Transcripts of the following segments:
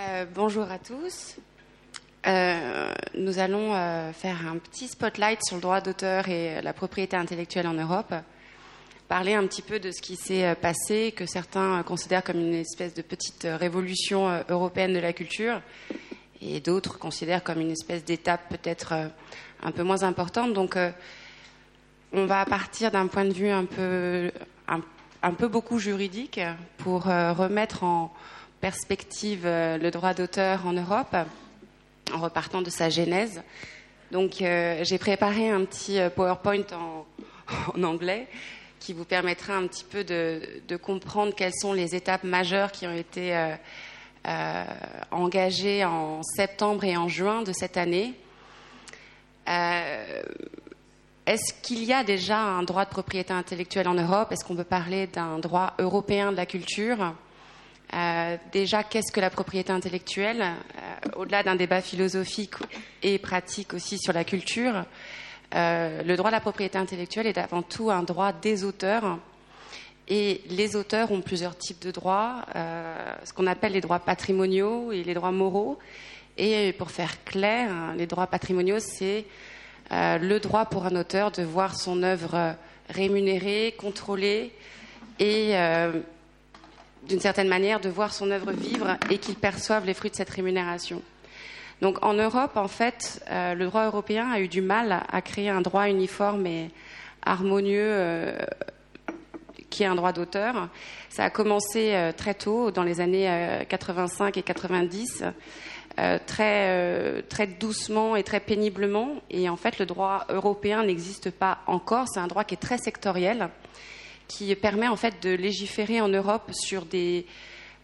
Euh, bonjour à tous. Euh, nous allons euh, faire un petit spotlight sur le droit d'auteur et la propriété intellectuelle en Europe. Parler un petit peu de ce qui s'est passé, que certains considèrent comme une espèce de petite révolution européenne de la culture, et d'autres considèrent comme une espèce d'étape peut-être un peu moins importante. Donc, on va partir d'un point de vue un peu, un peu beaucoup juridique pour remettre en, perspective euh, le droit d'auteur en Europe, en repartant de sa genèse. Donc euh, j'ai préparé un petit euh, PowerPoint en, anglais qui vous permettra un petit peu de, comprendre quelles sont les étapes majeures qui ont été engagées en septembre et en juin de cette année. Est-ce qu'il y a déjà un droit de propriété intellectuelle en Europe? Est-ce qu'on peut parler d'un droit européen de la culture? Euh, déjà, qu'est-ce que la propriété intellectuelle euh, Au-delà d'un débat philosophique et pratique aussi sur la culture, euh, le droit de la propriété intellectuelle est avant tout un droit des auteurs. Et les auteurs ont plusieurs types de droits, ce qu'on appelle les droits patrimoniaux et les droits moraux. Et pour faire clair, hein, les droits patrimoniaux, c'est le droit pour un auteur de voir son œuvre rémunérée, contrôlée et d'une certaine manière, de voir son œuvre vivre et qu'il perçoive les fruits de cette rémunération. Donc en Europe, en fait, euh, le droit européen a eu du mal à, créer un droit uniforme et harmonieux euh, qui est un droit d'auteur. Ça a commencé euh, très tôt, dans les années 85 et 90, très, très doucement et très péniblement. Et en fait, le droit européen n'existe pas encore. C'est un droit qui est très sectoriel qui permet en fait de légiférer en Europe sur des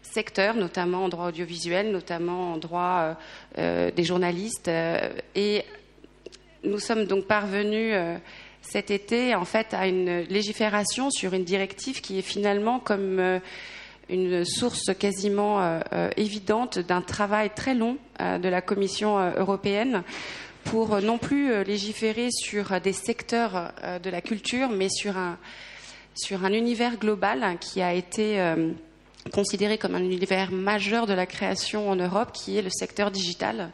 secteurs, notamment en droit audiovisuel, notamment en droit euh, euh, des journalistes. Euh, et nous sommes donc parvenus cet été en fait à une légifération sur une directive qui est finalement comme une source quasiment évidente d'un travail très long de la Commission européenne pour non plus légiférer sur des secteurs de la culture, mais sur un, sur un univers global qui a été euh, considéré comme un univers majeur de la création en Europe, qui est le secteur digital.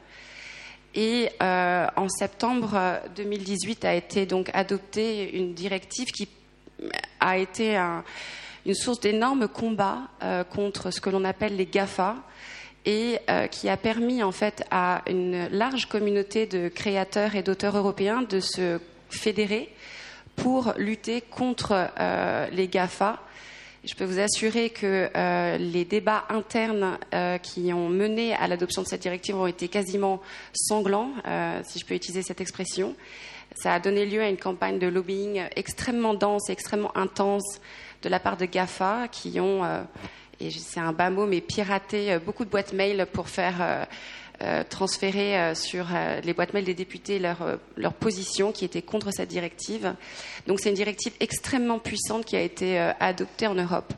Et euh, en septembre 2018 a été donc adoptée une directive qui a été une source d'énormes combats euh, contre ce que l'on appelle les GAFA et qui a permis en fait à une large communauté de créateurs et d'auteurs européens de se fédérer pour lutter contre euh, les GAFA. Je peux vous assurer que euh, les débats internes euh, qui ont mené à l'adoption de cette directive ont été quasiment sanglants, si je peux utiliser cette expression. Ça a donné lieu à une campagne de lobbying extrêmement dense extrêmement intense de la part de GAFA qui ont, et c'est un bas mot, mais piraté beaucoup de boîtes mail pour faire transférer euh, sur euh, les boîtes mail des députés leur, position qui était contre cette directive. Donc c'est une directive extrêmement puissante qui a été adoptée en Europe.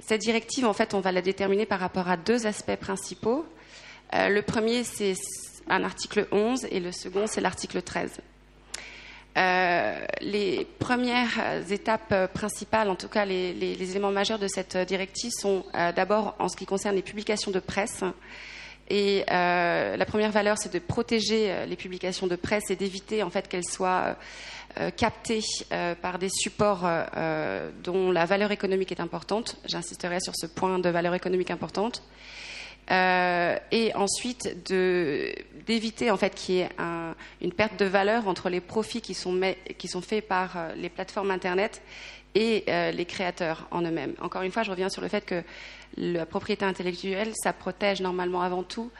Cette directive, en fait, on va la déterminer par rapport à deux aspects principaux. le premier, c'est un article 11 et le second, c'est l'article 13. les premières étapes principales, en tout cas les éléments majeurs de cette directive, sont d'abord en ce qui concerne les publications de presse. Et euh, la première valeur, c'est de protéger euh, les publications de presse et d'éviter en fait qu'elles soient euh, captées par des supports dont la valeur économique est importante. J'insisterai sur ce point de valeur économique importante. et ensuite d'éviter en fait qu'il y ait une perte de valeur entre les profits qui sont, qui sont faits par les plateformes internet et les créateurs en eux-mêmes. Encore une fois, je reviens sur le fait que la propriété intellectuelle, ça protège normalement avant tout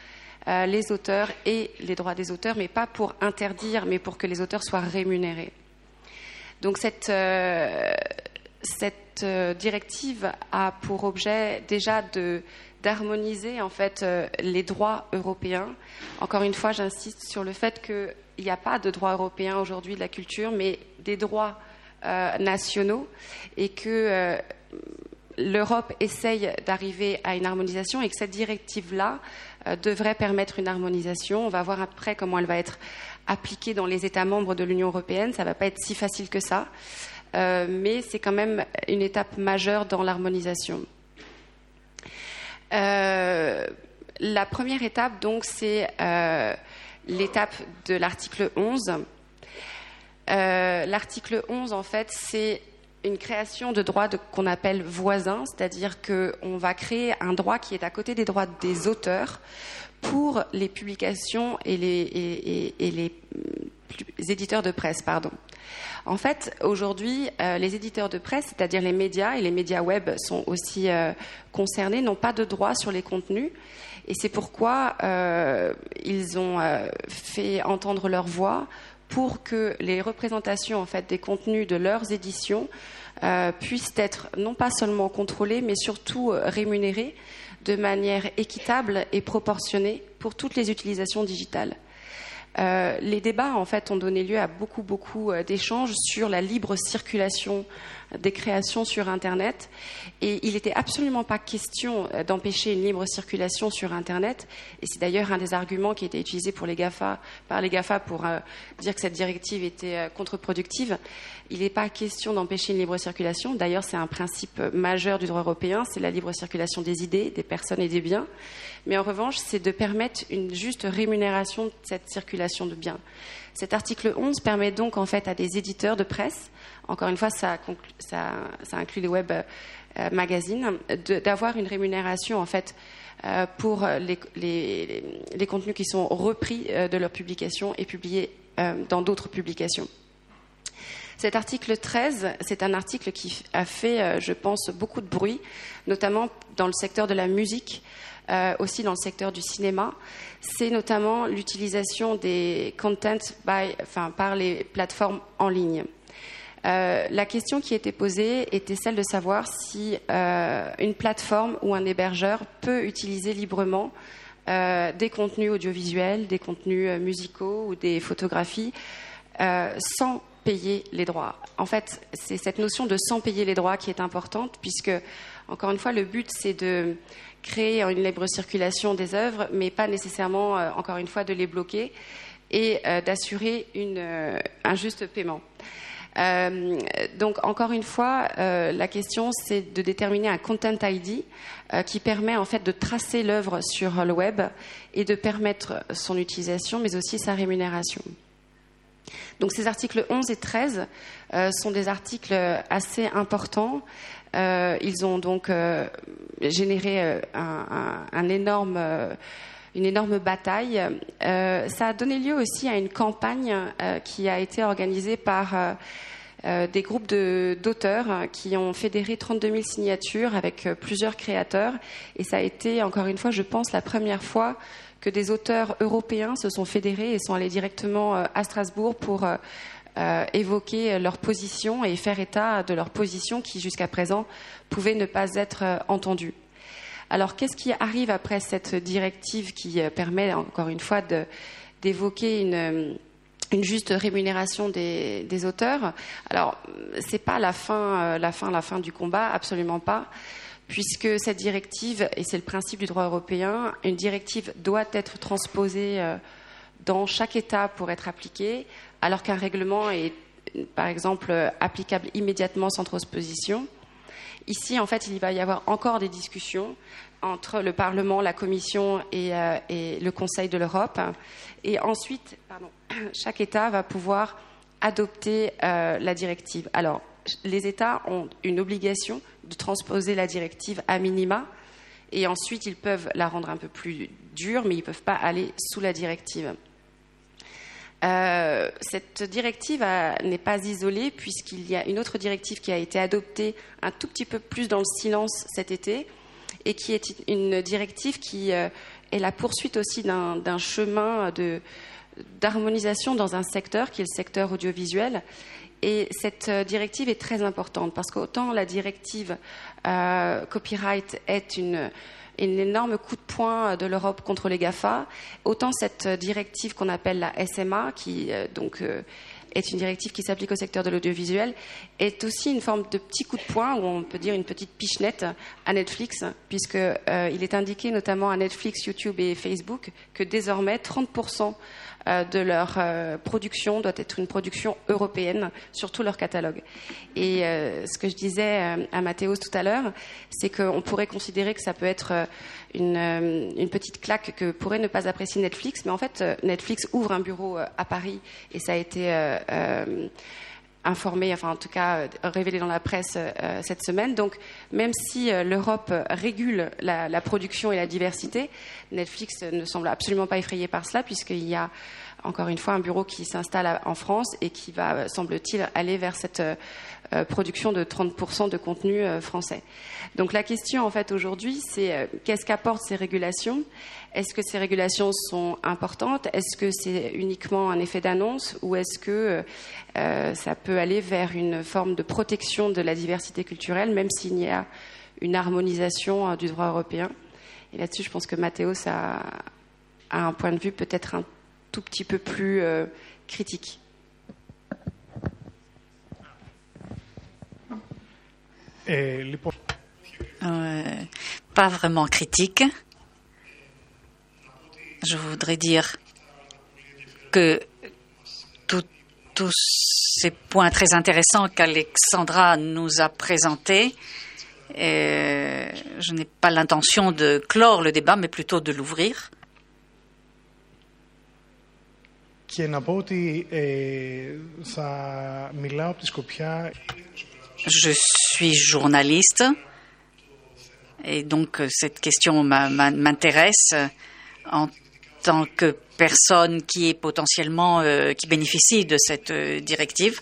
euh, les auteurs et les droits des auteurs, mais pas pour interdire, mais pour que les auteurs soient rémunérés. Donc cette, euh, euh, directive a pour objet déjà d'harmoniser en fait les droits européens. Encore une fois, j'insiste sur le fait qu'il n'y a pas de droit européen aujourd'hui de la culture, mais des droits nationaux et que l'Europe essaye d'arriver à une harmonisation et que cette directive-là euh, devrait permettre une harmonisation. On va voir après comment elle va être appliquée dans les États membres de l'Union européenne. Ça ne va pas être si facile que ça, euh, mais c'est quand même une étape majeure dans l'harmonisation. Euh, La première étape, donc, c'est l'étape de l'article 11. L'article 11, en fait, c'est une création de droits qu'on appelle voisins, c'est-à-dire qu'on va créer un droit qui est à côté des droits des auteurs pour les publications et les, éditeurs de presse. Pardon. En fait, aujourd'hui, euh, les éditeurs de presse, c'est-à-dire les médias et les médias web sont aussi euh, concernés, n'ont pas de droit sur les contenus. Et c'est pourquoi euh, ils ont fait entendre leur voix pour que les représentations en fait, des contenus de leurs éditions puissent être non pas seulement contrôlées, mais surtout rémunérées de manière équitable et proportionnée pour toutes les utilisations digitales. Euh, les débats, ont donné lieu à beaucoup, euh, d'échanges sur la libre circulation des créations sur Internet. Et il n'était absolument pas question euh, d'empêcher une libre circulation sur Internet. Et c'est d'ailleurs un des arguments qui été utilisé pour les GAFA, par les GAFA pour dire que cette directive était contre-productive. Il n'est pas question d'empêcher une libre circulation. D'ailleurs, c'est un principe majeur du droit européen, c'est la libre circulation des idées, des personnes et des biens mais en revanche, c'est de permettre une juste rémunération de cette circulation de biens. Cet article 11 permet donc en fait à des éditeurs de presse, encore une fois, ça, inclut les web euh, magazines, d'avoir une rémunération en fait euh, pour les, contenus qui sont repris euh, de leur publication et publiés dans d'autres publications. Cet article 13, c'est un article qui a fait, je pense, beaucoup de bruit, notamment dans le secteur de la musique, euh, aussi dans le secteur du cinéma, c'est notamment l'utilisation des contents par les plateformes en ligne. Euh, la question qui était posée était celle de savoir si euh, une plateforme ou un hébergeur peut utiliser librement des contenus audiovisuels, des contenus musicaux ou des photographies sans payer les droits. En fait, c'est cette notion de sans payer les droits qui est importante puisque, encore une fois, le but c'est de créer une libre circulation des œuvres, mais pas nécessairement, euh, encore une fois, de les bloquer et euh, d'assurer euh, un juste paiement. Donc, encore une fois, la question, c'est de déterminer un Content ID qui permet en fait de tracer l'œuvre sur le web et de permettre son utilisation, mais aussi sa rémunération. Donc, ces articles 11 et 13 sont des articles assez importants euh, ils ont donc euh, généré euh, un, énorme une énorme bataille. ça a donné lieu aussi à une campagne qui a été organisée par des groupes d'auteurs qui ont fédéré 32 000 signatures avec plusieurs créateurs. Et ça a été, encore une fois, je pense, la première fois que des auteurs européens se sont fédérés et sont allés directement à Strasbourg pour euh, évoquer leur position et faire état de leur position qui, jusqu'à présent, pouvait ne pas être euh, entendue. Alors, qu'est-ce qui arrive après cette directive qui euh, permet, encore une fois, d'évoquer une, juste rémunération des, auteurs? Alors, c'est pas la fin, la fin, la fin du combat, absolument pas puisque cette directive, et c'est le principe du droit européen, une directive doit être transposée dans chaque État pour être appliquée, alors qu'un règlement est, par exemple, applicable immédiatement sans transposition. Ici, en fait, il va y avoir encore des discussions entre le Parlement, la Commission et, euh, le Conseil de l'Europe. Et ensuite, chaque État va pouvoir adopter euh, la directive. Alors, les États ont une obligation de transposer la directive à minima, et ensuite ils peuvent la rendre un peu plus dure, mais ils ne peuvent pas aller sous la directive. Euh, cette directive n'est pas isolée puisqu'il y a une autre directive qui a été adoptée un tout petit peu plus dans le silence cet été et qui est une directive qui euh, est la poursuite aussi d'un chemin d'harmonisation dans un secteur qui est le secteur audiovisuel. Et cette euh, directive est très importante parce qu'autant la directive copyright est une un énorme coup de poing de l'Europe contre les GAFA, autant cette directive qu'on appelle la SMA, qui euh, donc euh, est une directive qui s'applique au secteur de l'audiovisuel, est aussi une forme de petit coup de poing, ou on peut dire une petite pichenette à Netflix, puisqu'il euh, est indiqué notamment à Netflix, YouTube et Facebook que désormais 30% euh, de leur euh, production doit être une production européenne sur tout leur catalogue. Et ce que je disais à Mathéos tout à l'heure, c'est qu'on pourrait considérer que ça peut être une, une, petite claque que pourrait ne pas apprécier Netflix, mais en fait, Netflix ouvre un bureau à Paris et ça a été informé, enfin en tout cas euh, révélé dans la presse euh, cette semaine. Donc même si euh, l'Europe régule la, la, production et la diversité, Netflix ne semble absolument pas effrayé par cela puisqu'il y a encore une fois un bureau qui s'installe en France et qui va, semble-t-il, aller vers cette production de 30% de contenu français. Donc la question en fait aujourd'hui, c'est qu'est-ce qu'apportent ces régulations? Est-ce que ces régulations sont importantes? Est-ce que c'est uniquement un effet d'annonce? Ou est-ce que euh, ça peut aller vers une forme de protection de la diversité culturelle, même s'il y a une harmonisation euh, du droit européen? Et là-dessus, je pense que Mathéos a, un point de vue peut-être un tout petit peu plus euh, critique. pas vraiment critique je voudrais dire que tous ces points très intéressants qu'Alexandra nous a présentés, euh, je n'ai pas l'intention de clore le débat, mais plutôt de l'ouvrir. Je suis journaliste et donc cette question m'intéresse en tant que personne qui est potentiellement euh, qui bénéficie de cette euh, directive.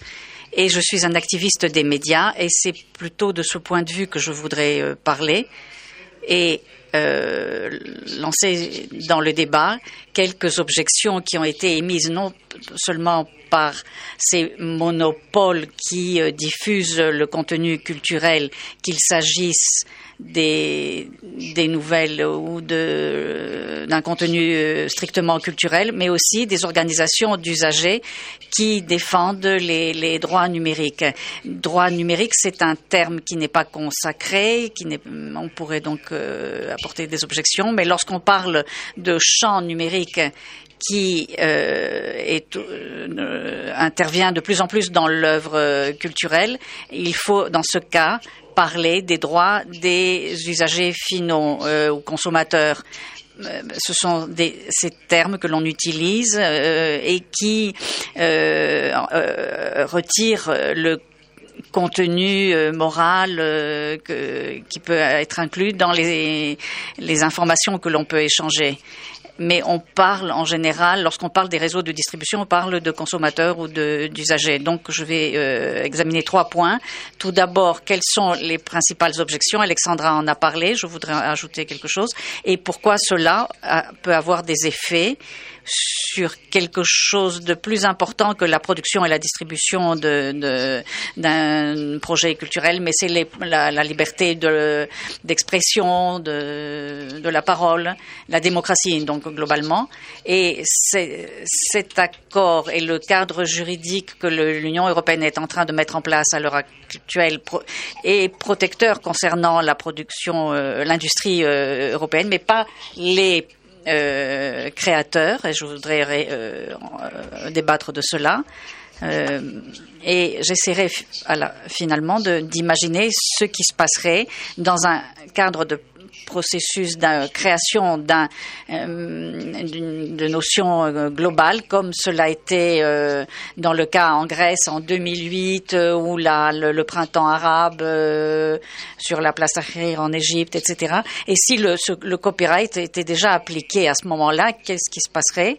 Et je suis un activiste des médias et c'est plutôt de ce point de vue que je voudrais euh, parler et lancer dans le débat quelques objections qui ont été émises non seulement par ces monopoles qui diffusent le contenu culturel, qu'il s'agisse des, des nouvelles ou d'un contenu euh, strictement culturel, mais aussi des organisations d'usagers qui défendent les, droits numériques. Droit numérique, c'est un terme qui n'est pas consacré, qui on pourrait donc euh, apporter des objections, mais lorsqu'on parle de champ numérique qui euh, est, euh, intervient de plus en plus dans l'œuvre culturelle, il faut dans ce cas parler des droits des usagers finaux euh, ou consommateurs. Euh, ce sont des, ces termes que l'on utilise euh, et qui retirent le contenu moral qui peut être inclus dans les, les informations que l'on peut échanger mais on parle en général, lorsqu'on parle des réseaux de distribution, on parle de consommateurs ou d'usagers. Donc, je vais euh, examiner trois points. Tout d'abord, quelles sont les principales objections? Alexandra en a parlé. Je voudrais ajouter quelque chose. Et pourquoi cela peut avoir des effets? Sur quelque chose de plus important que la production et la distribution d'un de, projet culturel, mais c'est la, liberté d'expression, de, de, la parole, la démocratie, donc globalement. Et cet accord et le cadre juridique que l'Union européenne est en train de mettre en place à l'heure actuelle est protecteur concernant la production, euh, l'industrie euh, européenne, mais pas les euh, créateurs, et je voudrais euh, euh, débattre de cela. et j'essaierai finalement d'imaginer ce qui se passerait dans un cadre de processus de création d'un, euh, de notions euh, globales, comme cela a été euh, dans le cas en Grèce en 2008 ou la, le, printemps arabe sur la place Tahrir en Égypte, etc. Et si le, le copyright était déjà appliqué à ce moment-là, qu'est-ce qui se passerait?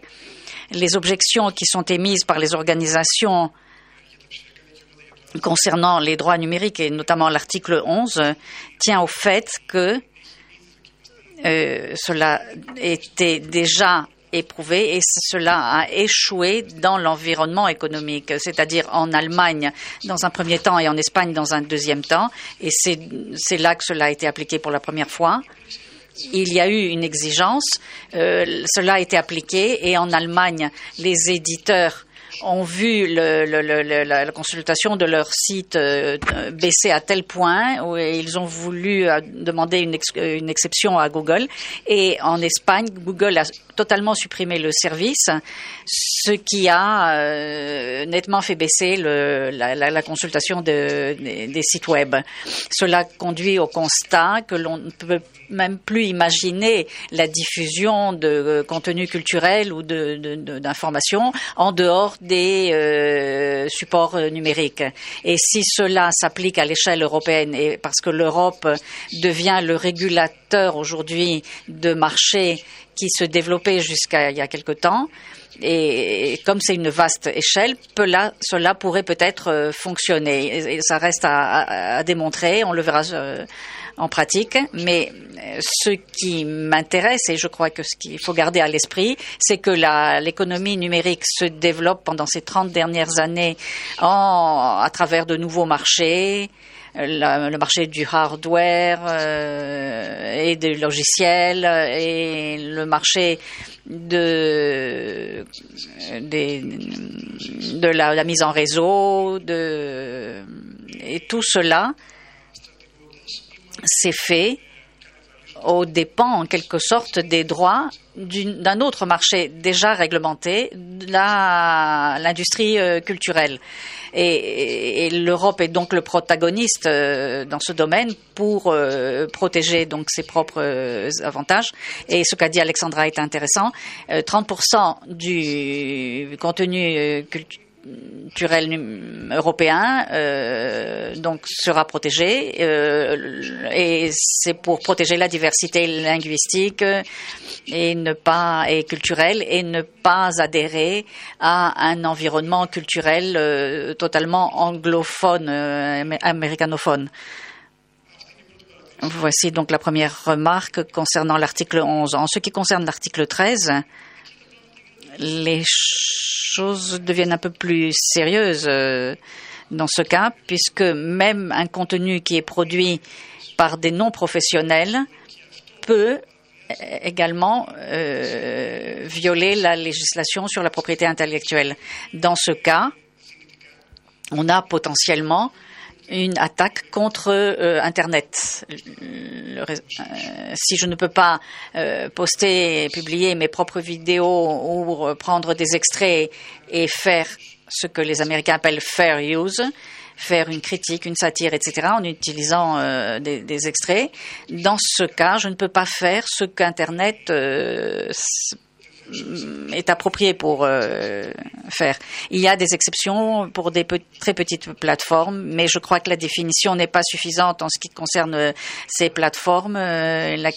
Les objections qui sont émises par les organisations concernant les droits numériques et notamment l'article 11 tient au fait que euh, cela était déjà éprouvé et cela a échoué dans l'environnement économique, c'est-à-dire en Allemagne dans un premier temps et en Espagne dans un deuxième temps. Et c'est là que cela a été appliqué pour la première fois. Il y a eu une exigence, euh, cela a été appliqué et en Allemagne, les éditeurs ont vu le, le, le, la, consultation de leur site euh, baisser à tel point où ils ont voulu euh, demander une, ex, une, exception à Google. Et en Espagne, Google a totalement supprimé le service, ce qui a euh, nettement fait baisser la, la, la, consultation de, des, sites web. Cela conduit au constat que l'on ne peut même plus imaginer la diffusion de contenu culturel ou d'informations en dehors des euh, supports numériques. Et si cela s'applique à l'échelle européenne, et parce que l'Europe devient le régulateur aujourd'hui de marchés qui se développaient jusqu'à il y a quelque temps, et, comme c'est une vaste échelle, cela pourrait peut-être euh, fonctionner. Ça reste à, démontrer. On le verra euh, en pratique. Mais euh, ce qui m'intéresse, et je crois que ce qu'il faut garder à l'esprit, c'est que l'économie numérique se développe pendant ces 30 dernières années en, à travers de nouveaux marchés, le marché du hardware euh, et des logiciels et le marché de, de, de la, la, mise en réseau de, et tout cela c'est fait aux dépens, en quelque sorte, des droits d'un autre marché déjà réglementé, l'industrie euh, culturelle. Et, l'Europe est donc le protagoniste euh, dans ce domaine pour euh, protéger donc ses propres avantages. Et ce qu'a dit Alexandra est intéressant. 30% du contenu culturel culturel européen euh, donc sera protégé euh, et c'est pour protéger la diversité linguistique pas et culturelle et ne pas adhérer à un environnement culturel euh, totalement anglophone euh, américanophone. Voici donc la première remarque concernant l'article 11. En ce qui concerne l'article 13, les choses deviennent un peu plus sérieuses euh, dans ce cas, puisque même un contenu qui est produit par des non-professionnels peut également euh, violer la législation sur la propriété intellectuelle. Dans ce cas, on a potentiellement une attaque contre euh, Internet. Euh, si je ne peux pas euh, poster et publier mes propres vidéos ou prendre des extraits et faire ce que les Américains appellent fair use, faire une critique, une satire, etc., en utilisant des, extraits. Dans ce cas, je ne peux pas faire ce qu'Internet est approprié pour euh, faire. Il y a des exceptions pour des très petites plateformes, mais je crois que la définition n'est pas suffisante en ce qui concerne euh, ces plateformes. Euh, la,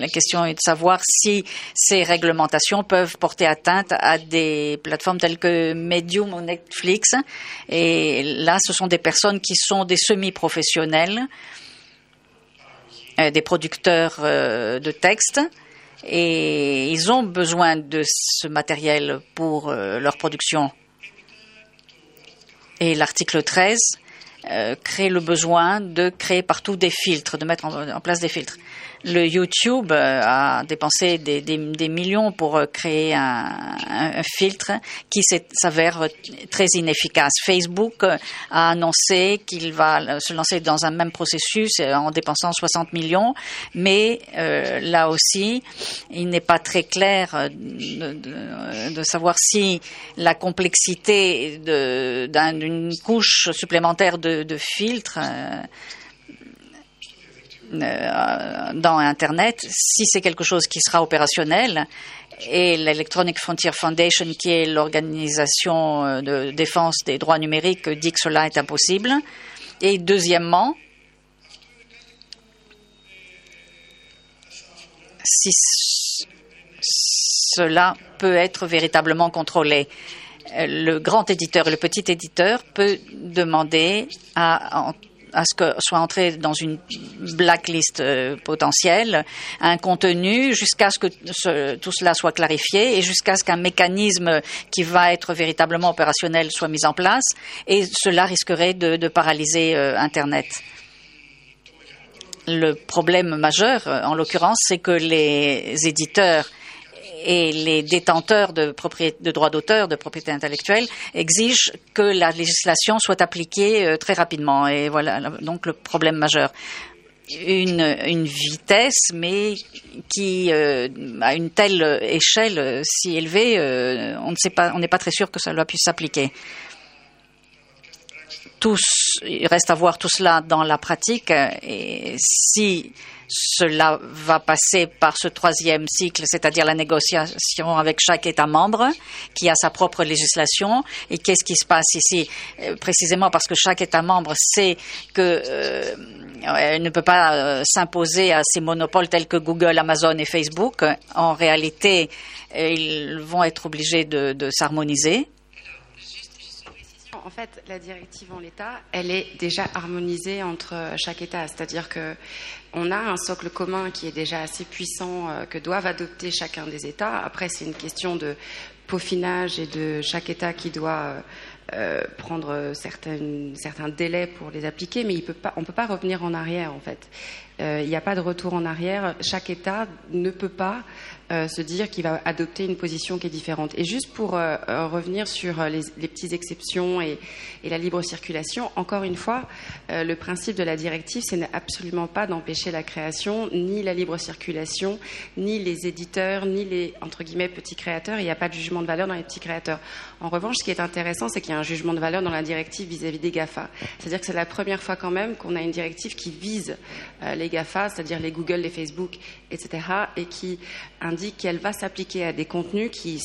la, question est de savoir si ces réglementations peuvent porter atteinte à des plateformes telles que Medium ou Netflix. Et là, ce sont des personnes qui sont des semi-professionnels, euh, des producteurs euh, de textes et ils ont besoin de ce matériel pour euh, leur production. Et l'article 13 euh, crée le besoin de créer partout des filtres, de mettre en, en place des filtres le YouTube euh, a dépensé des, millions pour euh, créer un, filtre qui s'avère très inefficace. Facebook euh, a annoncé qu'il va se lancer dans un même processus en dépensant 60 millions, mais là aussi, il n'est pas très clair de, savoir si la complexité d'une couche supplémentaire de, de filtres dans Internet, si c'est quelque chose qui sera opérationnel, et l'Electronic Frontier Foundation, qui est l'organisation euh, de défense des droits numériques, dit que cela est impossible. Et deuxièmement, si cela peut être véritablement contrôlé. Le grand éditeur et le petit éditeur peut demander à à ce que soit entré dans une blacklist euh, potentielle un contenu jusqu'à ce que tout cela soit clarifié et jusqu'à ce qu'un mécanisme qui va être véritablement opérationnel soit mis en place et cela risquerait de, de paralyser euh, Internet. Le problème majeur, euh, en l'occurrence, c'est que les éditeurs et les détenteurs de, droits d'auteur, de propriété intellectuelle, exigent que la législation soit appliquée euh, très rapidement. Et voilà donc le problème majeur. Une, vitesse, mais qui euh, à une telle échelle euh, si élevée, on ne pas, n'est pas très sûr que cela puisse s'appliquer. Tous, il reste à voir tout cela dans la pratique et si cela va passer par ce troisième cycle, c'est-à-dire la négociation avec chaque État membre qui a sa propre législation. Et qu'est-ce qui se passe ici? Euh, Précisément parce que chaque État membre sait que euh, ne peut pas euh, s'imposer à ces monopoles tels que Google, Amazon et Facebook. En réalité, ils vont être obligés de s'harmoniser en fait, la directive en l'état, elle est déjà harmonisée entre chaque État. C'est-à-dire que on a un socle commun qui est déjà assez puissant euh, que doivent adopter chacun des États. Après, c'est une question de peaufinage et de chaque État qui doit euh, euh, prendre certains délais pour les appliquer, mais on ne peut pas revenir en arrière en fait. Il n'y a pas de retour en arrière. Chaque État ne peut pas euh, se dire qu'il va adopter une position qui est différente. Et juste pour euh, euh, revenir sur les, petites exceptions et, la libre circulation, encore une fois, le principe de la directive, ce n'est absolument pas d'empêcher la création, ni la libre circulation, ni les éditeurs, ni les entre guillemets petits créateurs. Il n'y a pas de jugement de valeur dans les petits créateurs. En revanche, ce qui est intéressant, c'est qu'il y a un jugement de valeur dans la directive vis-à-vis des GAFA. C'est-à-dire que c'est la première fois quand même qu'on a une directive qui vise les GAFA, c'est-à-dire les Google, les Facebook, etc., et qui indique qu'elle va s'appliquer à des contenus qui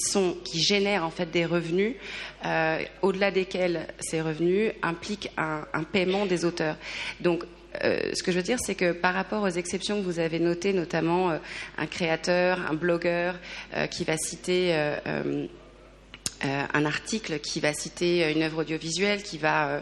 génèrent en fait des revenus, euh, au-delà desquels ces revenus impliquent un, paiement des auteurs. Donc euh, ce que je veux dire, c'est que par rapport aux exceptions que vous avez notées, notamment euh, un créateur, un blogueur qui va citer euh, un article qui va citer une œuvre audiovisuelle, qui va euh,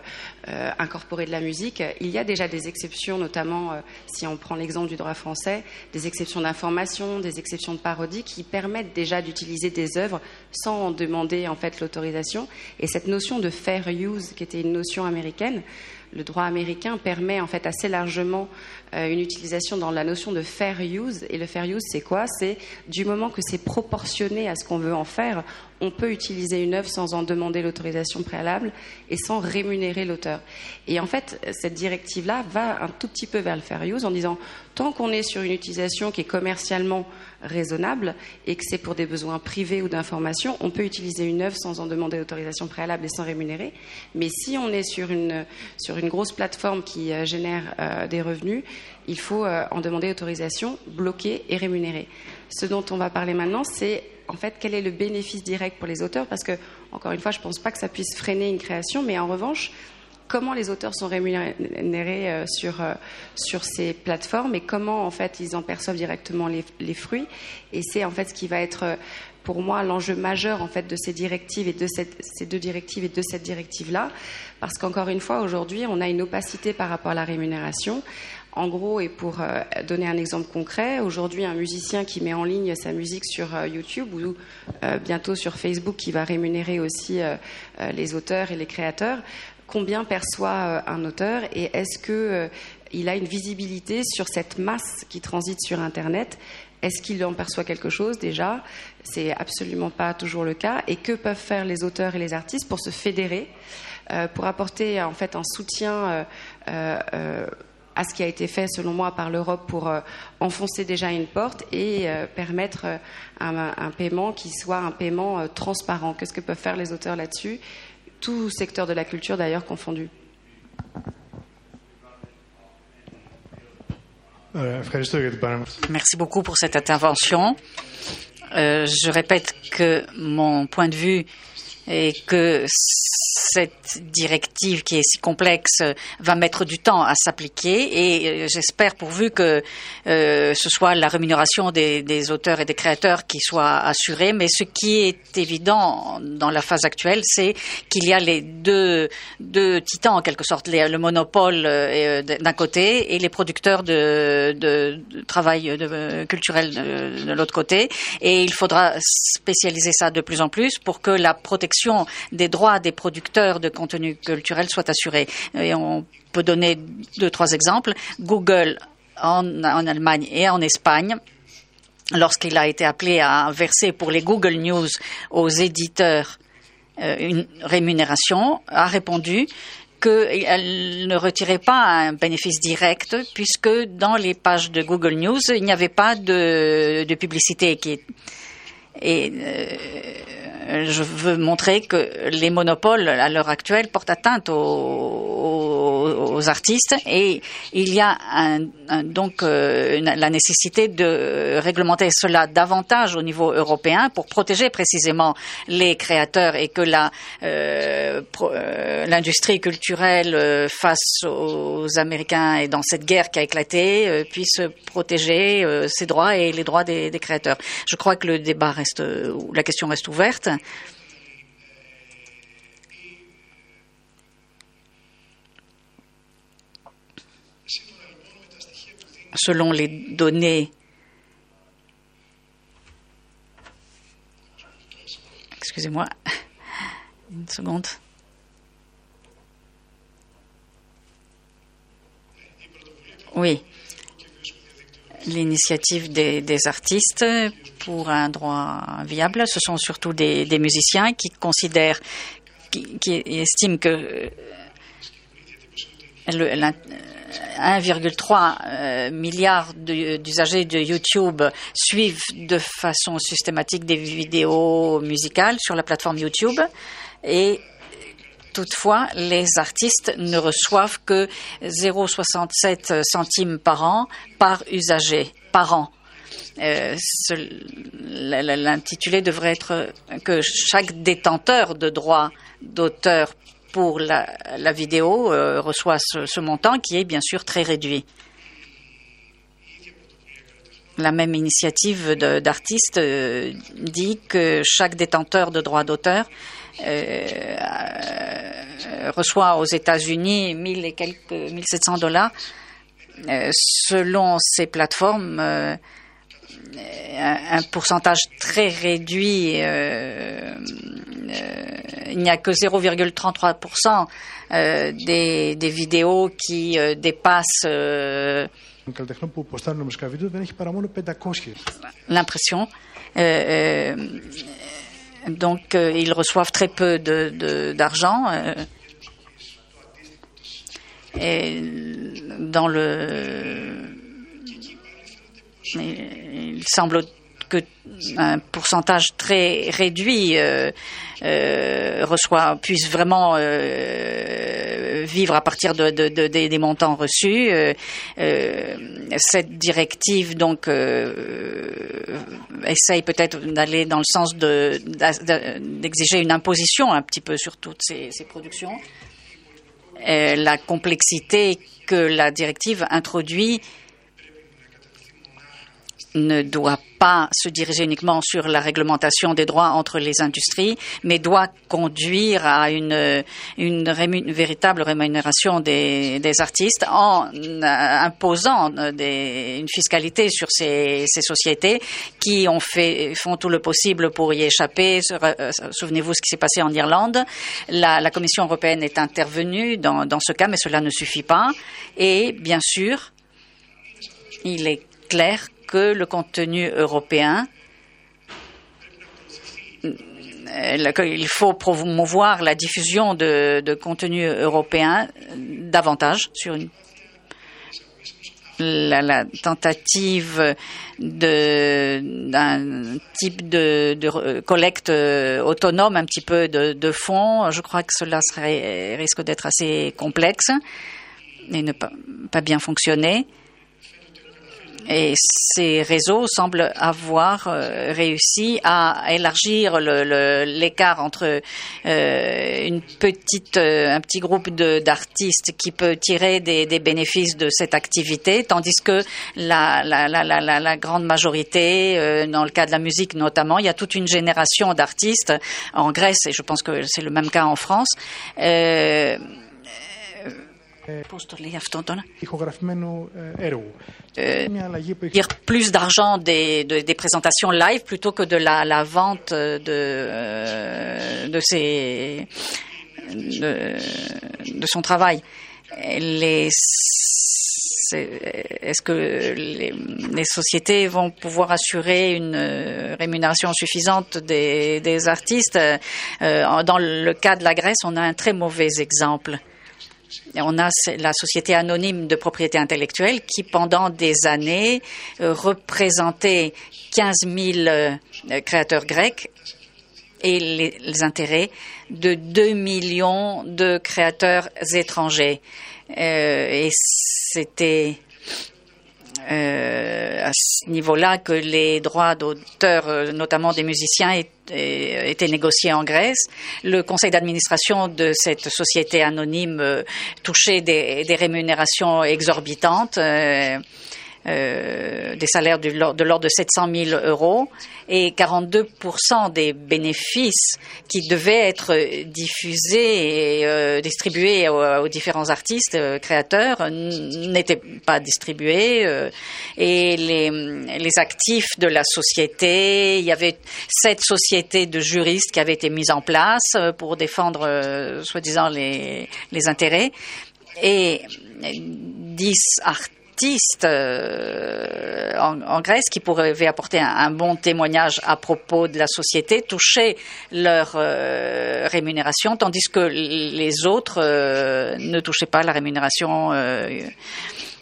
euh, incorporer de la musique. Il y a déjà des exceptions, notamment si on prend l'exemple du droit français, des exceptions d'information, des exceptions de parodie, qui permettent déjà d'utiliser des œuvres sans en demander en fait l'autorisation. Et cette notion de fair use, qui était une notion américaine, le droit américain permet en fait assez largement euh, une utilisation dans la notion de fair use. Et le fair use, c'est quoi? C'est du moment que c'est proportionné à ce qu'on veut en faire, on peut utiliser une œuvre sans en demander l'autorisation préalable et sans rémunérer l'auteur. Et en fait, cette directive-là va un tout petit peu vers le fair use en disant tant qu'on est sur une utilisation qui est commercialement raisonnable et que c'est pour des besoins privés ou d'information, on peut utiliser une œuvre sans en demander l'autorisation préalable et sans rémunérer. Mais si on est sur une, grosse plateforme qui euh, génère euh, des revenus, il faut euh, en demander l'autorisation, bloquer et rémunérer. Ce dont on va parler maintenant, c'est en fait quel est le bénéfice direct pour les auteurs, parce que, encore une fois, je ne pense pas que ça puisse freiner une création, mais en revanche, comment les auteurs sont rémunérés euh, sur, euh, sur ces plateformes et comment en fait ils en perçoivent directement les, fruits. Et c'est en fait ce qui va être euh, pour moi l'enjeu majeur en fait de ces directives et de ces deux directives et de cette directive là, parce qu'encore une fois aujourd'hui on a une opacité par rapport à la rémunération. En gros, et pour donner un exemple concret, aujourd'hui, un musicien qui met en ligne sa musique sur YouTube ou bientôt sur Facebook, qui va rémunérer aussi les auteurs et les créateurs, combien perçoit euh, un auteur et est-ce qu'il euh, a une visibilité sur cette masse qui transite sur Internet? Est-ce qu'il en perçoit quelque chose déjà? C'est absolument pas toujours le cas. Et que peuvent faire les auteurs et les artistes pour se fédérer, euh, pour apporter en fait un soutien à ce qui a été fait, selon moi, par l'Europe pour enfoncer déjà une porte et permettre un, paiement qui soit un paiement transparent? Qu'est-ce que peuvent faire les auteurs là-dessus? Tout secteur de la culture d'ailleurs confondu. Merci beaucoup pour cette intervention. Euh, je répète que mon point de vue et que cette directive qui est si complexe va mettre du temps à s'appliquer et euh, j'espère pourvu que euh, ce soit la rémunération des, auteurs et des créateurs qui soit assurée. Mais ce qui est évident dans la phase actuelle, c'est qu'il y a les deux, deux titans en quelque sorte, le monopole euh, d'un côté et les producteurs de, travail culturel de l'autre côté. Et il faudra spécialiser ça de plus en plus pour que la protection des droits des producteurs de contenu culturel soit assurée. Et on peut donner deux, trois exemples. Google en, Allemagne et en Espagne lorsqu'il a été appelé à verser pour les Google News aux éditeurs une rémunération, a répondu qu'elle ne retirait pas un bénéfice direct puisque dans les pages de Google News, il n'y avait pas de, de publicité qui et euh, je veux montrer que les monopoles à l'heure actuelle portent atteinte aux, aux, aux, artistes et il y a un, un, donc euh, une, la nécessité de réglementer cela davantage au niveau européen pour protéger précisément les créateurs et que euh, euh l'industrie culturelle euh, face aux Américains et dans cette guerre qui a éclaté puisse protéger ses droits et les droits des, des créateurs. Je crois que le débat reste reste, la question reste ouverte. Selon les données Excusez-moi, une seconde. Oui, l'initiative des, des, artistes pour un droit viable. Ce sont surtout des, musiciens qui considèrent, qui, qui estiment que 1,3 milliard d'usagers de YouTube suivent de façon systématique des vidéos musicales sur la plateforme YouTube et Toutefois, les artistes ne reçoivent que 0,67 centimes par an par usager, par an. Euh, L'intitulé devrait être que chaque détenteur de droits d'auteur pour la, vidéo euh, reçoit ce, montant qui est bien sûr très réduit. La même initiative d'artistes euh, dit que chaque détenteur de droits d'auteur euh, reçoit aux États-Unis 1000 et quelques 1700 dollars. Euh, selon ces plateformes, euh, un, pourcentage très réduit, euh, il n'y a que 0,33% des, des, vidéos qui dépassent l'impression. Donc, euh, ils reçoivent très peu d'argent. Euh, et dans le. Il semble que un pourcentage très réduit euh, euh, reçoit puisse vraiment euh, vivre à partir de, de, de, des montants reçus. Euh, euh, cette directive donc essaye peut-être d'aller dans le sens d'exiger une imposition un petit peu sur toutes ces, ces productions. la complexité que la directive introduit ne doit pas se diriger uniquement sur la réglementation des droits entre les industries, mais doit conduire à une, véritable rémunération des, artistes en euh, imposant une fiscalité sur ces, sociétés qui font tout le possible pour y échapper. Euh, souvenez-vous ce qui s'est passé en Irlande. La, Commission européenne est intervenue dans ce cas, mais cela ne suffit pas. Et bien sûr, il est clair que le contenu européen il faut promouvoir la diffusion de, contenu européen davantage sur une la, tentative d'un type de, collecte autonome, un petit peu de, fonds, je crois que cela risque d'être assez complexe et ne pas bien fonctionner. Et ces réseaux semblent avoir euh, réussi à élargir l'écart entre euh, une petite, euh, un petit groupe d'artistes qui peut tirer des, des, bénéfices de cette activité, tandis que la, la, la, la grande majorité, euh, dans le cas de la musique notamment, il y a toute une génération d'artistes en Grèce, et je pense que c'est le même cas en France, euh, dire plus d'argent des, de, des, présentations live plutôt que de la, la vente de, euh, de, ses, de, de, son travail. Les est-ce que les, les, sociétés vont pouvoir assurer une rémunération suffisante des, des artistes? Dans le cas de la Grèce, on a un très mauvais exemple. On a la Société anonyme de propriété intellectuelle qui, pendant des années, représentait 15 000 créateurs grecs et les, intérêts de 2 millions de créateurs étrangers. Euh, et c'était euh, à ce niveau-là que les droits d'auteur, euh, notamment des musiciens, étaient négociés en Grèce. Le conseil d'administration de cette société anonyme touchait des, des rémunérations exorbitantes. Euh, des salaires de l'ordre de 700 000 euros et 42 des bénéfices qui devaient être diffusés et euh, distribués aux, différents artistes euh, créateurs n'étaient pas distribués et les, les, actifs de la société, il y avait sept sociétés de juristes qui avaient été mises en place pour défendre soi-disant les, les intérêts et 10 artistes artistes euh, en, Grèce qui pourraient apporter un, bon témoignage à propos de la société touchaient leur euh, rémunération, tandis que les autres euh, ne touchaient pas la rémunération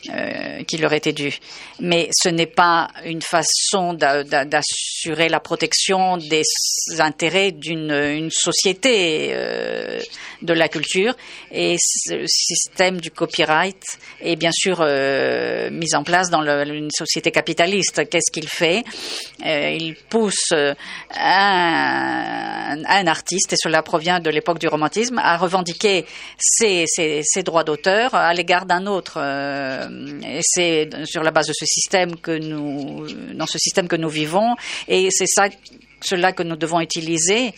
euh, qui leur était dû. Mais ce n'est pas une façon d'assurer la protection des intérêts d'une société euh, de la culture. Et ce système du copyright est bien sûr euh, mis en place dans une société capitaliste. Qu'est-ce qu'il fait? Il pousse un, un, artiste, et cela provient de l'époque du romantisme, à revendiquer ses droits d'auteur à l'égard d'un autre et c'est sur la base de ce système que nous, dans ce système que nous vivons, et c'est cela que nous devons utiliser,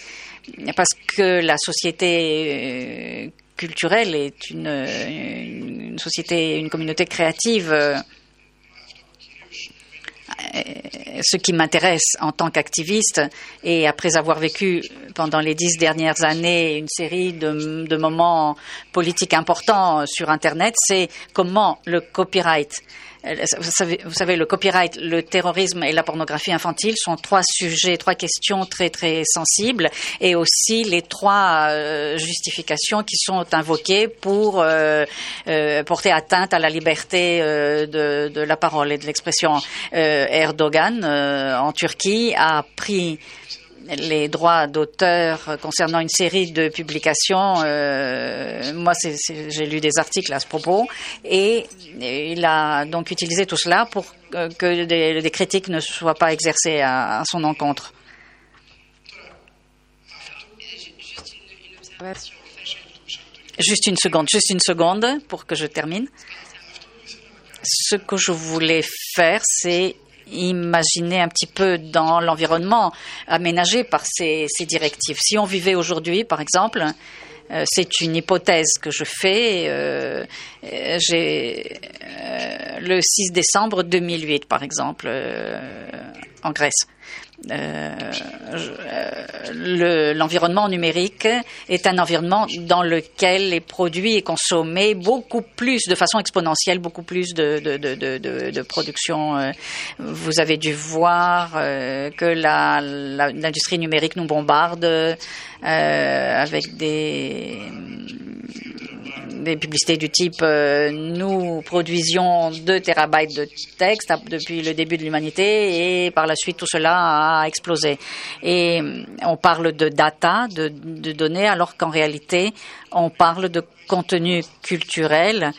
parce que la société euh, culturelle est une, une société, une communauté créative. Euh, ce qui m'intéresse en tant qu'activiste. Et après avoir vécu pendant les dix dernières années une série de, de moments politiques importants sur Internet, c'est comment le copyright vous savez, le copyright, le terrorisme et la pornographie infantile sont trois sujets, trois questions très très sensibles, et aussi les trois euh, justifications qui sont invoquées pour euh, euh, porter atteinte à la liberté de, de, la parole et de l'expression. Erdogan en Turquie a pris les droits d'auteur concernant une série de publications. Euh, moi, j'ai lu des articles à ce propos et, il a donc utilisé tout cela pour que des, critiques ne soient pas exercées à, son encontre. Juste une seconde, juste une seconde pour que je termine. Ce que je voulais faire, c'est imaginer un petit peu dans l'environnement aménagé par ces, directives. Si on vivait aujourd'hui, par exemple, euh, c'est une hypothèse que je fais. Euh, j'ai euh, le 6 décembre 2008, par exemple, en Grèce. Euh, l'environnement numérique est un environnement dans lequel les produits est consommés beaucoup plus de façon exponentielle, beaucoup plus de, de, de, de production. Euh, vous avez dû voir euh, que l'industrie numérique nous bombarde avec des des publicités du type euh, nous produisions 2 terabytes de texte depuis le début de l'humanité et par la suite tout cela a explosé. Et on parle de data, de données, alors qu'en réalité on parle de contenu culturel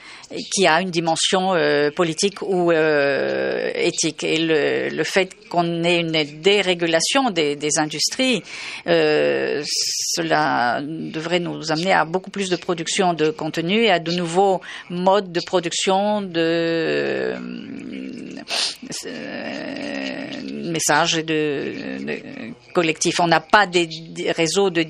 qui a une dimension euh, politique ou euh, éthique. Et le, fait qu'on ait une dérégulation des, des industries, euh, cela devrait nous amener à beaucoup plus de production de contenu et à de nouveaux modes de production de messages de, collectifs. On n'a pas des, réseaux de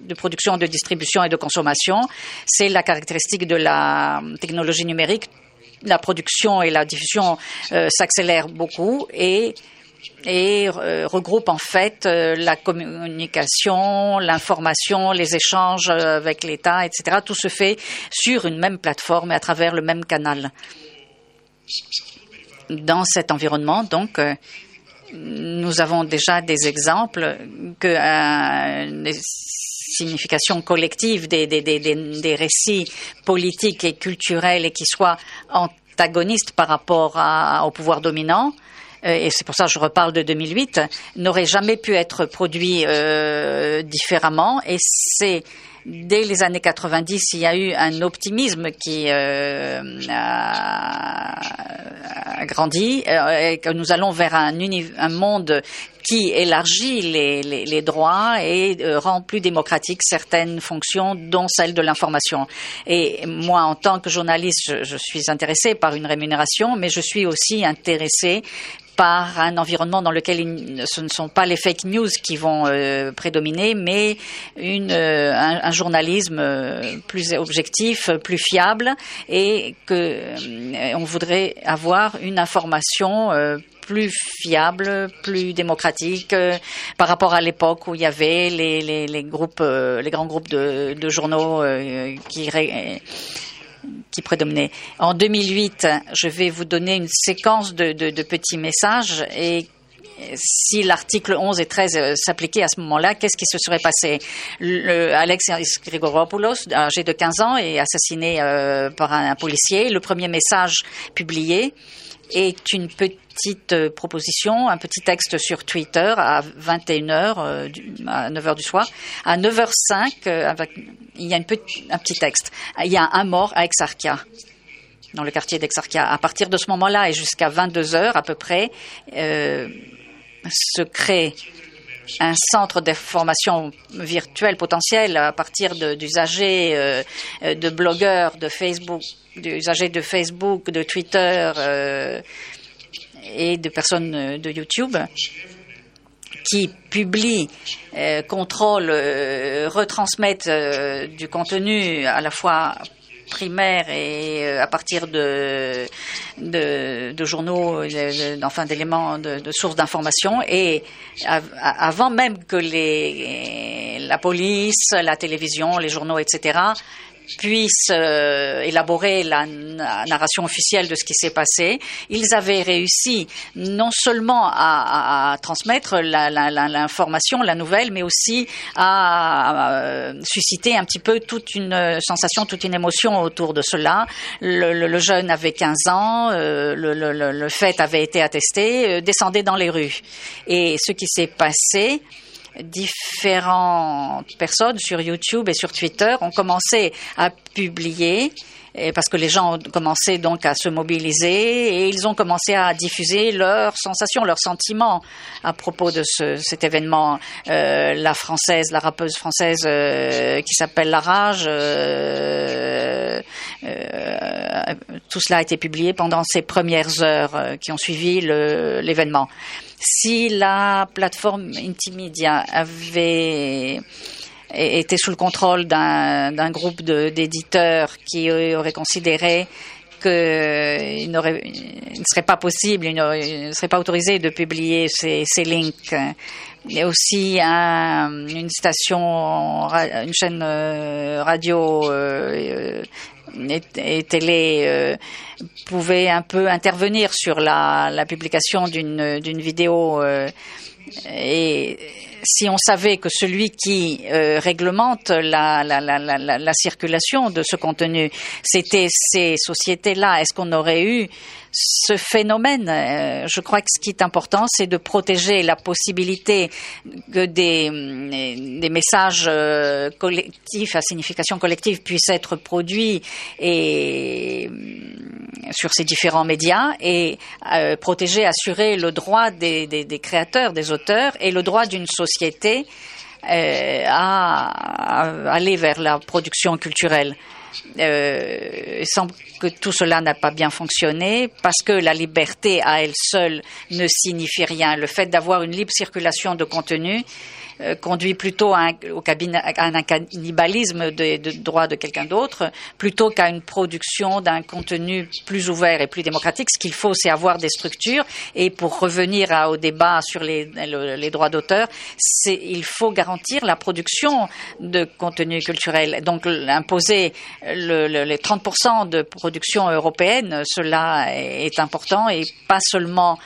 de production, de distribution et de consommation. C'est la caractéristique de la technologie numérique. La production et la diffusion euh, s'accélèrent beaucoup et et euh, regroupe en fait euh, la communication, l'information, les échanges avec l'État, etc. Tout se fait sur une même plateforme et à travers le même canal. dans cet environnement, donc, euh, nous avons déjà des exemples que des significations collectives des, récits politiques et culturels et qui soient antagonistes par rapport au pouvoir dominant euh, et c'est pour ça que je reparle de 2008, n'auraient jamais pu être produits euh, différemment. Et c'est dès les années 90, il y a eu un optimisme qui euh, a, grandi euh, et que nous allons vers un, monde qui élargit les, droits et euh, rend plus démocratique certaines fonctions, dont celle de l'information. Et moi, en tant que journaliste, je, je suis intéressée par une rémunération, mais je suis aussi intéressée par un environnement dans lequel ce ne sont pas les fake news qui vont euh, prédominer, mais une, euh, un, journalisme euh, plus objectif, plus fiable, et que on voudrait avoir une information plus fiable, plus démocratique par rapport à l'époque où il y avait les, les, les groupes, les grands groupes de journaux qui qui prédominait. En 2008, je vais vous donner une séquence de, de, petits messages et si l'article 11 et 13 s'appliquaient à ce moment-là, qu'est-ce qui se serait passé? Le, Alex Grigoropoulos, âgé de 15 ans, est assassiné euh, par un, policier. Le premier message publié est une petite euh, proposition, un petit texte sur Twitter à 21h, euh, à 9h du soir. À 9h05, euh, avec, il y a une un petit texte. Il y a un mort à Exarchia dans le quartier d'Exarchia. À partir de ce moment-là et jusqu'à 22 heures à peu près, se crée un centre d'information virtuelle potentielle à partir d'usagers, euh, de blogueurs, de Facebook, d'usagers de Facebook, de Twitter euh, et de personnes de YouTube qui publient, euh, contrôlent, euh, retransmettent euh, du contenu à la fois primaire et euh, à partir de, de, journaux, enfin d'éléments, de, sources d'information, et av avant même que la police, la télévision, les journaux, etc., puissent euh, élaborer la, la, narration officielle de ce qui s'est passé. Ils avaient réussi non seulement à, à, à transmettre l'information, la, la, nouvelle, mais aussi à, à, susciter un petit peu toute une sensation, toute une émotion autour de cela. Le, le, le jeune avait 15 ans, euh, le, le, fait avait été attesté, euh, descendait dans les rues. Et ce qui s'est passé, différentes personnes sur YouTube et sur Twitter ont commencé à publier parce que les gens ont commencé donc à se mobiliser et ils ont commencé à diffuser leurs sensations, leurs sentiments à propos de ce, cet événement. Euh, la française, la rappeuse française euh, qui s'appelle La Rage, euh, tout cela a été publié pendant ces premières heures qui ont suivi l'événement. Si la plateforme Intimedia avait était sous le contrôle d'un groupe d'éditeurs qui aurait considéré qu'il il ne serait pas possible, il ne, serait pas autorisé de publier ces, ces links. Il y a aussi un, une station, une chaîne euh, radio euh, et, et, télé euh, pouvait un peu intervenir sur la, la publication d'une vidéo euh, et si on savait que celui qui euh, réglemente la, la, la, la, circulation de ce contenu, c'était ces sociétés-là, est-ce qu'on aurait eu ce phénomène? Euh, Je crois que ce qui est important, c'est de protéger la possibilité que des, des messages euh, collectifs à signification collective puissent être produits et sur ces différents médias et euh, protéger, assurer le droit des, créateurs, des auteurs et le droit d'une société euh, à, à, aller vers la production culturelle. Euh, il semble que tout cela n'a pas bien fonctionné parce que la liberté à elle seule ne signifie rien. Le fait d'avoir une libre circulation de contenu conduit plutôt à un, au un cannibalisme des de droits de quelqu'un d'autre, plutôt qu'à une production d'un contenu plus ouvert et plus démocratique. Ce qu'il faut, c'est avoir des structures. Et pour revenir au débat sur les, les droits d'auteur, il faut garantir la production de contenu culturel. Donc, imposer le, le, les 30% de production européenne, cela est important et pas seulement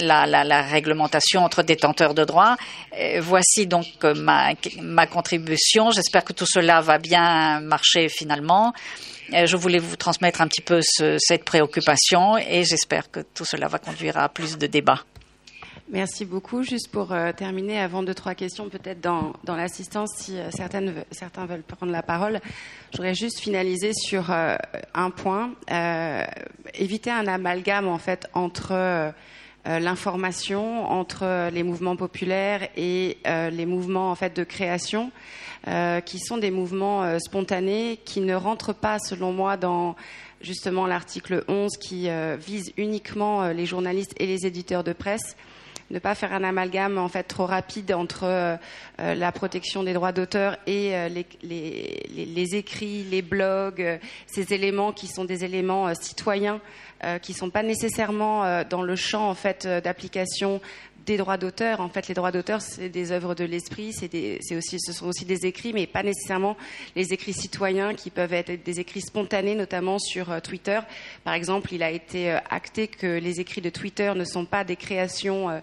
la, réglementation entre détenteurs de droits. Euh, voici donc ma, ma contribution. J'espère que tout cela va bien marcher finalement. Euh, je voulais vous transmettre un petit peu ce, cette préoccupation et j'espère que tout cela va conduire à plus de débats. Merci beaucoup. Juste pour euh, terminer, avant deux, trois questions, peut-être dans, dans l'assistance, si euh, certaines, certains veulent prendre la parole, je juste finaliser sur euh, un point. Euh, éviter un amalgame, en fait, entre euh, l'information, entre les mouvements populaires et euh, les mouvements, en fait, de création, qui sont des mouvements spontanés qui ne rentrent pas, selon moi, dans justement l'article 11 qui vise uniquement les journalistes et les éditeurs de presse ne pas faire un amalgame en fait trop rapide entre euh, la protection des droits d'auteur et euh, les, les, écrits, les blogs, euh, ces éléments qui sont des éléments euh, citoyens, euh, qui sont pas nécessairement euh, dans le champ en fait d'application des droits d'auteur. En fait, les droits d'auteur, c'est des œuvres de l'esprit, c'est aussi, ce sont aussi des écrits, mais pas nécessairement les écrits citoyens qui peuvent être des écrits spontanés, notamment sur euh, Twitter. Par exemple, il a été euh, acté que les écrits de Twitter ne sont pas des créations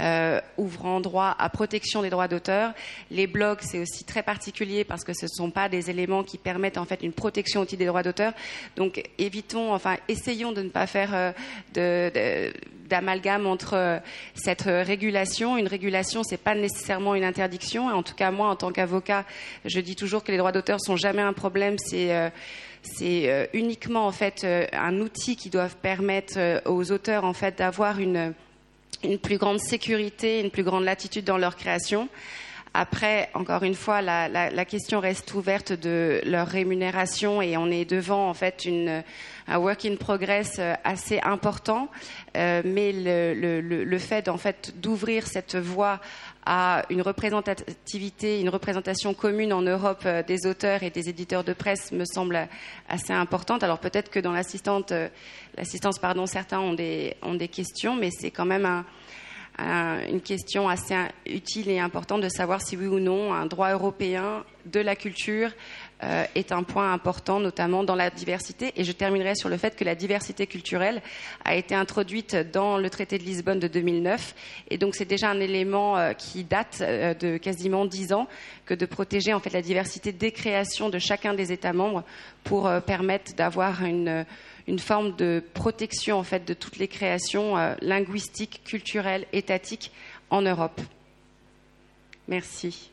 euh, ouvrant droit à protection des droits d'auteur. Les blogs, c'est aussi très particulier parce que ce ne sont pas des éléments qui permettent en fait une protection au titre des droits d'auteur. Donc évitons, enfin essayons de ne pas faire euh, d'amalgame entre euh, cette régulation. Une régulation, c'est pas nécessairement une interdiction. En tout cas, moi, en tant qu'avocat, je dis toujours que les droits d'auteur sont jamais un problème. C'est euh, c'est euh, uniquement en fait un outil qui doit permettre aux auteurs en fait d'avoir une une plus grande sécurité, une plus grande latitude dans leur création. Après, encore une fois, la, question reste ouverte de leur rémunération et on est devant en fait un work in progress assez important. Euh, mais le fait en fait d'ouvrir cette voie à une représentativité, une représentation commune en Europe euh, des auteurs et des éditeurs de presse me semble assez importante. Alors peut-être que dans euh, l'assistance, pardon, certains ont des, questions, mais c'est quand même un, un, une question assez utile et importante de savoir si oui ou non un droit européen de la culture euh, est un point important, notamment dans la diversité. Et je terminerai sur le fait que la diversité culturelle a été introduite dans le traité de Lisbonne de 2009. Et donc c'est déjà un élément euh, qui date euh, de quasiment dix ans que de protéger en fait la diversité des créations de chacun des États membres pour permettre d'avoir une une forme de protection en fait de toutes les créations linguistiques, culturelles, étatiques en Europe. Merci.